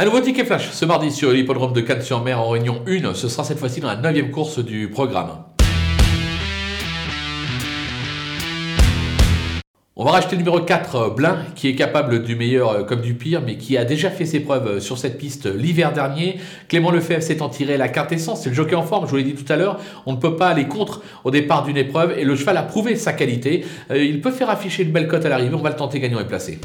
Un nouveau ticket flash ce mardi sur l'hippodrome de Cannes-sur-Mer en Réunion 1. Ce sera cette fois-ci dans la 9 course du programme. On va racheter le numéro 4, euh, Blin, qui est capable du meilleur euh, comme du pire, mais qui a déjà fait ses preuves euh, sur cette piste l'hiver dernier. Clément Lefebvre s'est en tiré la quintessence, c'est le jockey en forme, je vous l'ai dit tout à l'heure. On ne peut pas aller contre au départ d'une épreuve et le cheval a prouvé sa qualité. Il peut faire afficher une belle cote à l'arrivée, on va le tenter gagnant et placé.